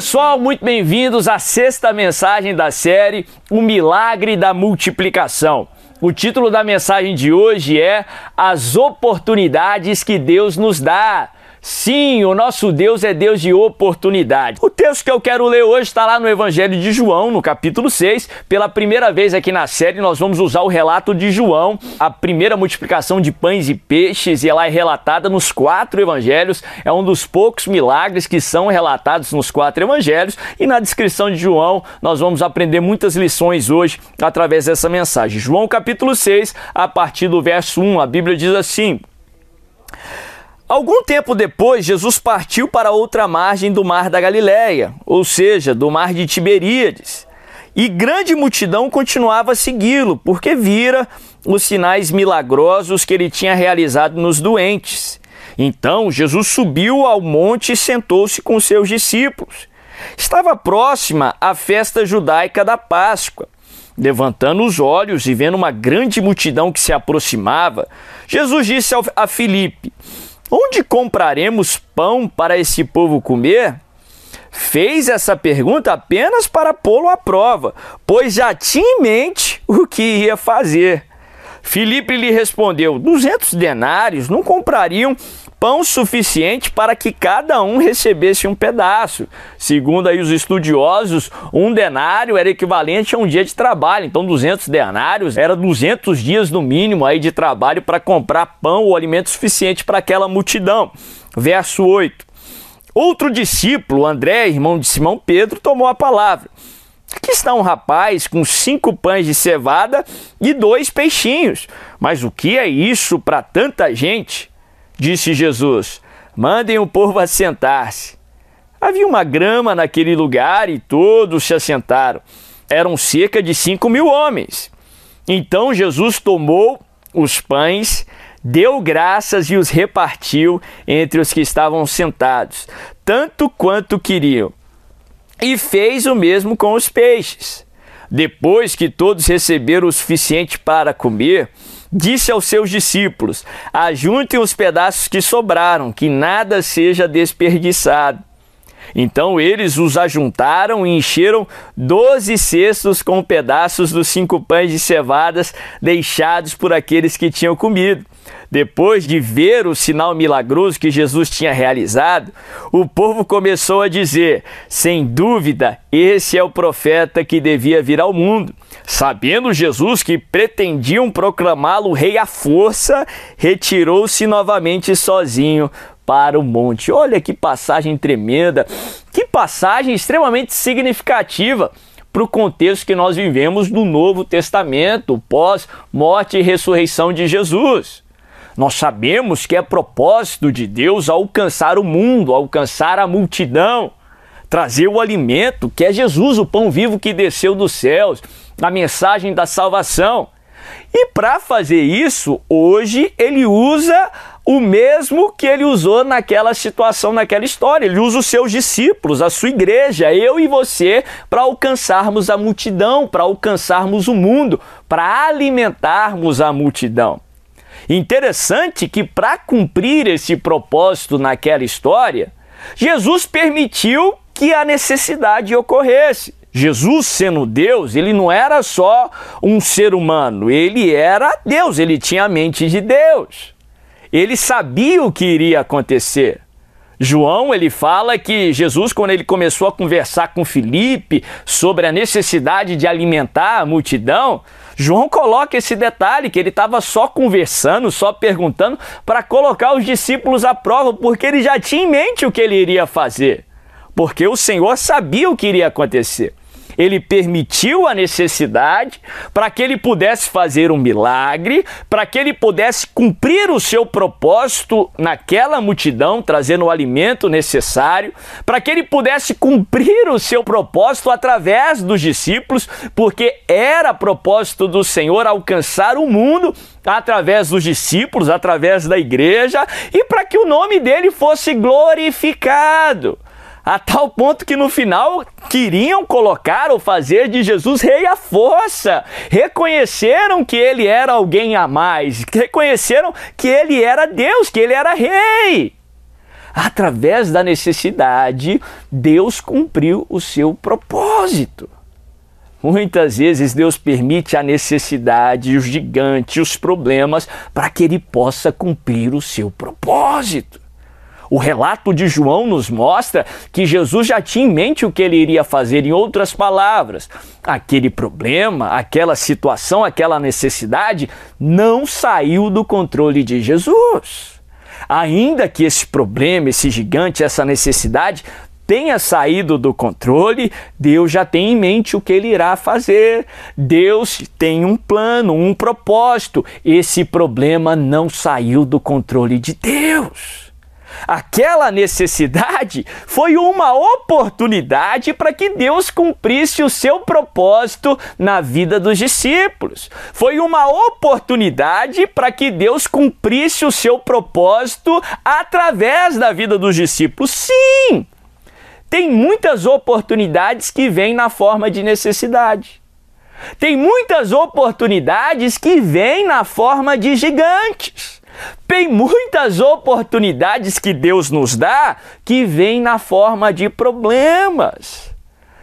Pessoal, muito bem-vindos à sexta mensagem da série O Milagre da Multiplicação. O título da mensagem de hoje é As Oportunidades que Deus nos dá. Sim, o nosso Deus é Deus de oportunidade. O texto que eu quero ler hoje está lá no Evangelho de João, no capítulo 6. Pela primeira vez aqui na série, nós vamos usar o relato de João, a primeira multiplicação de pães e peixes, e ela é relatada nos quatro evangelhos. É um dos poucos milagres que são relatados nos quatro evangelhos. E na descrição de João, nós vamos aprender muitas lições hoje através dessa mensagem. João, capítulo 6, a partir do verso 1, a Bíblia diz assim. Algum tempo depois, Jesus partiu para outra margem do mar da Galiléia, ou seja, do mar de Tiberíades. E grande multidão continuava a segui-lo, porque vira os sinais milagrosos que ele tinha realizado nos doentes. Então Jesus subiu ao monte e sentou-se com seus discípulos. Estava próxima a festa judaica da Páscoa. Levantando os olhos e vendo uma grande multidão que se aproximava, Jesus disse a Filipe: Onde compraremos pão para esse povo comer? Fez essa pergunta apenas para pô-lo à prova, pois já tinha em mente o que ia fazer. Filipe lhe respondeu: duzentos denários não comprariam pão suficiente para que cada um recebesse um pedaço. Segundo aí os estudiosos, um denário era equivalente a um dia de trabalho. Então, 200 denários era 200 dias no mínimo aí de trabalho para comprar pão ou alimento suficiente para aquela multidão. Verso 8. Outro discípulo, André, irmão de Simão Pedro, tomou a palavra. Aqui está um rapaz com cinco pães de cevada e dois peixinhos. Mas o que é isso para tanta gente? Disse Jesus: Mandem o povo assentar-se. Havia uma grama naquele lugar e todos se assentaram. Eram cerca de cinco mil homens. Então Jesus tomou os pães, deu graças e os repartiu entre os que estavam sentados, tanto quanto queriam. E fez o mesmo com os peixes. Depois que todos receberam o suficiente para comer, disse aos seus discípulos: Ajuntem os pedaços que sobraram, que nada seja desperdiçado. Então eles os ajuntaram e encheram doze cestos com pedaços dos cinco pães de cevadas deixados por aqueles que tinham comido. Depois de ver o sinal milagroso que Jesus tinha realizado, o povo começou a dizer: sem dúvida, esse é o profeta que devia vir ao mundo. Sabendo Jesus que pretendiam proclamá-lo rei à força, retirou-se novamente sozinho para o monte. Olha que passagem tremenda, que passagem extremamente significativa para o contexto que nós vivemos do Novo Testamento, pós-morte e ressurreição de Jesus. Nós sabemos que é propósito de Deus alcançar o mundo, alcançar a multidão, trazer o alimento, que é Jesus, o pão vivo que desceu dos céus, a mensagem da salvação. E para fazer isso, hoje ele usa o mesmo que ele usou naquela situação, naquela história. Ele usa os seus discípulos, a sua igreja, eu e você, para alcançarmos a multidão, para alcançarmos o mundo, para alimentarmos a multidão. Interessante que para cumprir esse propósito naquela história, Jesus permitiu que a necessidade ocorresse. Jesus, sendo Deus, ele não era só um ser humano, ele era Deus, ele tinha a mente de Deus. Ele sabia o que iria acontecer. João, ele fala que Jesus, quando ele começou a conversar com Filipe sobre a necessidade de alimentar a multidão, João coloca esse detalhe que ele estava só conversando, só perguntando para colocar os discípulos à prova, porque ele já tinha em mente o que ele iria fazer. Porque o Senhor sabia o que iria acontecer ele permitiu a necessidade para que ele pudesse fazer um milagre, para que ele pudesse cumprir o seu propósito naquela multidão, trazendo o alimento necessário, para que ele pudesse cumprir o seu propósito através dos discípulos, porque era propósito do Senhor alcançar o mundo através dos discípulos, através da igreja, e para que o nome dele fosse glorificado a tal ponto que no final queriam colocar ou fazer de Jesus rei à força. Reconheceram que ele era alguém a mais, reconheceram que ele era Deus, que ele era rei. através da necessidade, Deus cumpriu o seu propósito. Muitas vezes Deus permite a necessidade, os gigantes, os problemas, para que ele possa cumprir o seu propósito. O relato de João nos mostra que Jesus já tinha em mente o que ele iria fazer. Em outras palavras, aquele problema, aquela situação, aquela necessidade não saiu do controle de Jesus. Ainda que esse problema, esse gigante, essa necessidade tenha saído do controle, Deus já tem em mente o que ele irá fazer. Deus tem um plano, um propósito. Esse problema não saiu do controle de Deus. Aquela necessidade foi uma oportunidade para que Deus cumprisse o seu propósito na vida dos discípulos. Foi uma oportunidade para que Deus cumprisse o seu propósito através da vida dos discípulos. Sim! Tem muitas oportunidades que vêm na forma de necessidade. Tem muitas oportunidades que vêm na forma de gigantes. Tem muitas oportunidades que Deus nos dá que vêm na forma de problemas.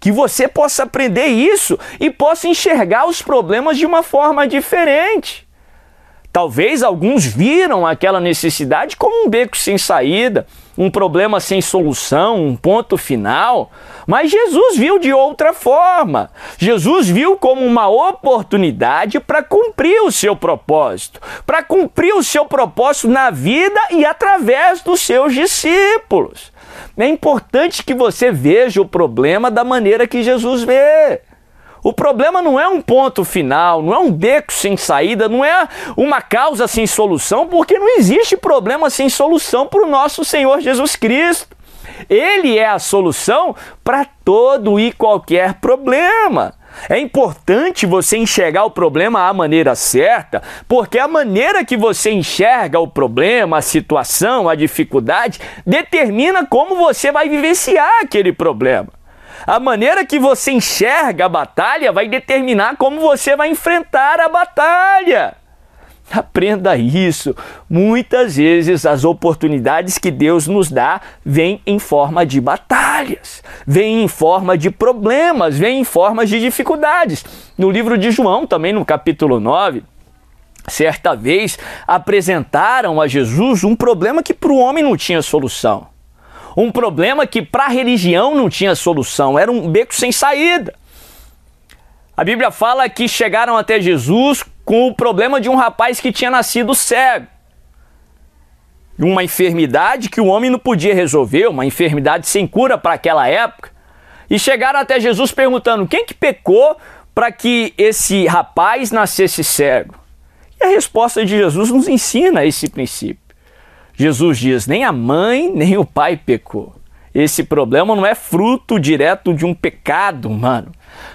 Que você possa aprender isso e possa enxergar os problemas de uma forma diferente. Talvez alguns viram aquela necessidade como um beco sem saída, um problema sem solução, um ponto final. Mas Jesus viu de outra forma. Jesus viu como uma oportunidade para cumprir o seu propósito, para cumprir o seu propósito na vida e através dos seus discípulos. É importante que você veja o problema da maneira que Jesus vê. O problema não é um ponto final, não é um beco sem saída, não é uma causa sem solução, porque não existe problema sem solução para o nosso Senhor Jesus Cristo. Ele é a solução para todo e qualquer problema. É importante você enxergar o problema à maneira certa, porque a maneira que você enxerga o problema, a situação, a dificuldade, determina como você vai vivenciar aquele problema. A maneira que você enxerga a batalha vai determinar como você vai enfrentar a batalha. Aprenda isso. Muitas vezes as oportunidades que Deus nos dá vêm em forma de batalhas, vêm em forma de problemas, vêm em forma de dificuldades. No livro de João, também no capítulo 9, certa vez apresentaram a Jesus um problema que para o homem não tinha solução. Um problema que para a religião não tinha solução, era um beco sem saída. A Bíblia fala que chegaram até Jesus com o problema de um rapaz que tinha nascido cego. Uma enfermidade que o homem não podia resolver, uma enfermidade sem cura para aquela época. E chegaram até Jesus perguntando: quem que pecou para que esse rapaz nascesse cego? E a resposta de Jesus nos ensina esse princípio. Jesus diz: nem a mãe nem o pai pecou. Esse problema não é fruto direto de um pecado humano,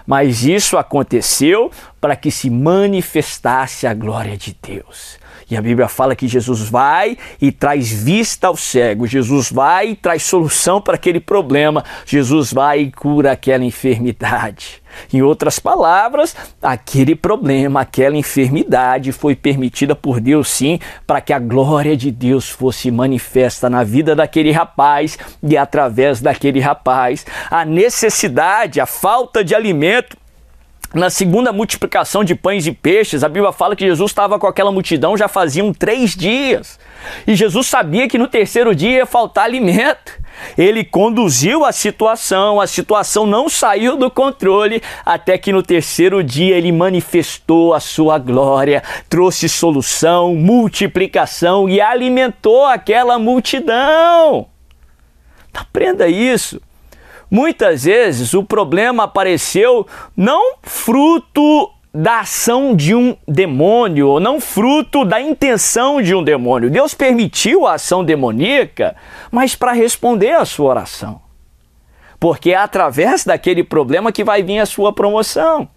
mas isso aconteceu para que se manifestasse a glória de Deus. E a Bíblia fala que Jesus vai e traz vista ao cego, Jesus vai e traz solução para aquele problema, Jesus vai e cura aquela enfermidade. Em outras palavras, aquele problema, aquela enfermidade foi permitida por Deus sim, para que a glória de Deus fosse manifesta na vida daquele rapaz e através daquele rapaz. A necessidade, a falta de alimento na segunda multiplicação de pães e peixes, a Bíblia fala que Jesus estava com aquela multidão já faziam três dias. E Jesus sabia que no terceiro dia ia faltar alimento. Ele conduziu a situação, a situação não saiu do controle, até que no terceiro dia ele manifestou a sua glória, trouxe solução, multiplicação e alimentou aquela multidão. Aprenda isso. Muitas vezes o problema apareceu não fruto da ação de um demônio, ou não fruto da intenção de um demônio. Deus permitiu a ação demoníaca, mas para responder à sua oração. Porque é através daquele problema que vai vir a sua promoção.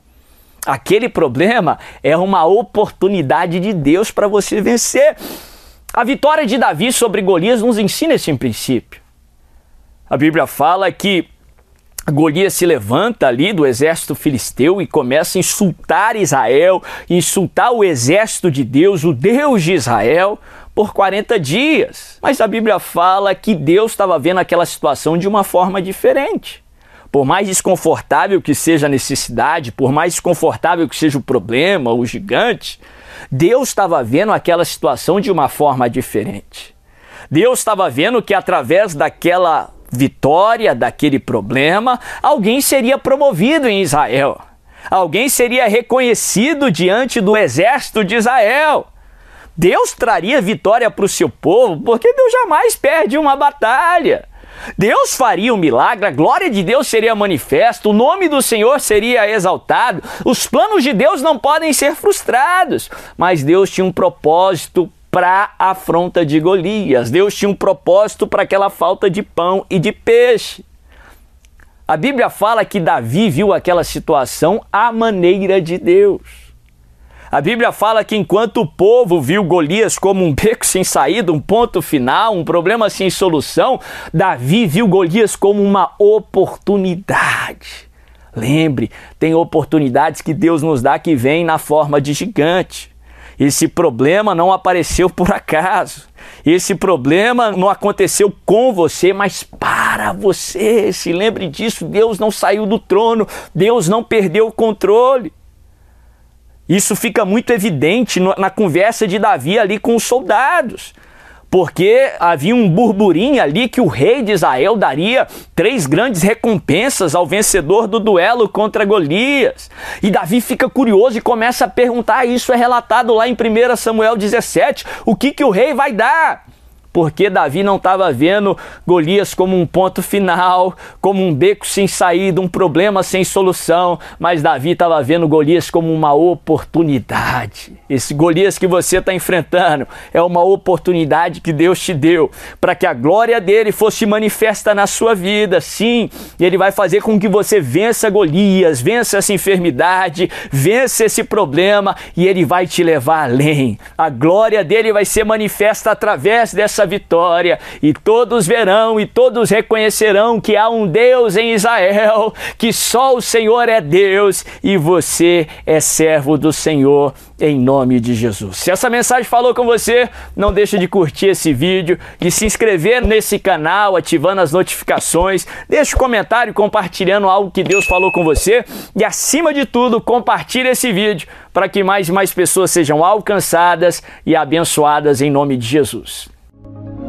Aquele problema é uma oportunidade de Deus para você vencer. A vitória de Davi sobre Golias nos ensina esse princípio. A Bíblia fala que Golias se levanta ali do exército filisteu e começa a insultar Israel, insultar o exército de Deus, o Deus de Israel, por 40 dias. Mas a Bíblia fala que Deus estava vendo aquela situação de uma forma diferente. Por mais desconfortável que seja a necessidade, por mais desconfortável que seja o problema, o gigante, Deus estava vendo aquela situação de uma forma diferente. Deus estava vendo que através daquela vitória, daquele problema, alguém seria promovido em Israel. Alguém seria reconhecido diante do exército de Israel. Deus traria vitória para o seu povo, porque Deus jamais perde uma batalha. Deus faria um milagre, a glória de Deus seria manifesta, o nome do Senhor seria exaltado, os planos de Deus não podem ser frustrados, mas Deus tinha um propósito para a afronta de Golias, Deus tinha um propósito para aquela falta de pão e de peixe. A Bíblia fala que Davi viu aquela situação à maneira de Deus. A Bíblia fala que enquanto o povo viu Golias como um beco sem saída, um ponto final, um problema sem solução, Davi viu Golias como uma oportunidade. Lembre, tem oportunidades que Deus nos dá que vêm na forma de gigante. Esse problema não apareceu por acaso. Esse problema não aconteceu com você, mas para você. Se lembre disso, Deus não saiu do trono, Deus não perdeu o controle. Isso fica muito evidente na conversa de Davi ali com os soldados. Porque havia um burburinho ali que o rei de Israel daria três grandes recompensas ao vencedor do duelo contra Golias. E Davi fica curioso e começa a perguntar: isso é relatado lá em 1 Samuel 17, o que, que o rei vai dar? Porque Davi não estava vendo Golias como um ponto final, como um beco sem saída, um problema sem solução, mas Davi estava vendo Golias como uma oportunidade. Esse Golias que você está enfrentando é uma oportunidade que Deus te deu para que a glória dele fosse manifesta na sua vida. Sim, ele vai fazer com que você vença Golias, vença essa enfermidade, vença esse problema e ele vai te levar além. A glória dele vai ser manifesta através dessa vitória, e todos verão e todos reconhecerão que há um Deus em Israel, que só o Senhor é Deus e você é servo do Senhor em nome de Jesus. Se essa mensagem falou com você, não deixe de curtir esse vídeo, de se inscrever nesse canal, ativando as notificações, deixe um comentário compartilhando algo que Deus falou com você e acima de tudo, compartilhe esse vídeo para que mais e mais pessoas sejam alcançadas e abençoadas em nome de Jesus. Thank you.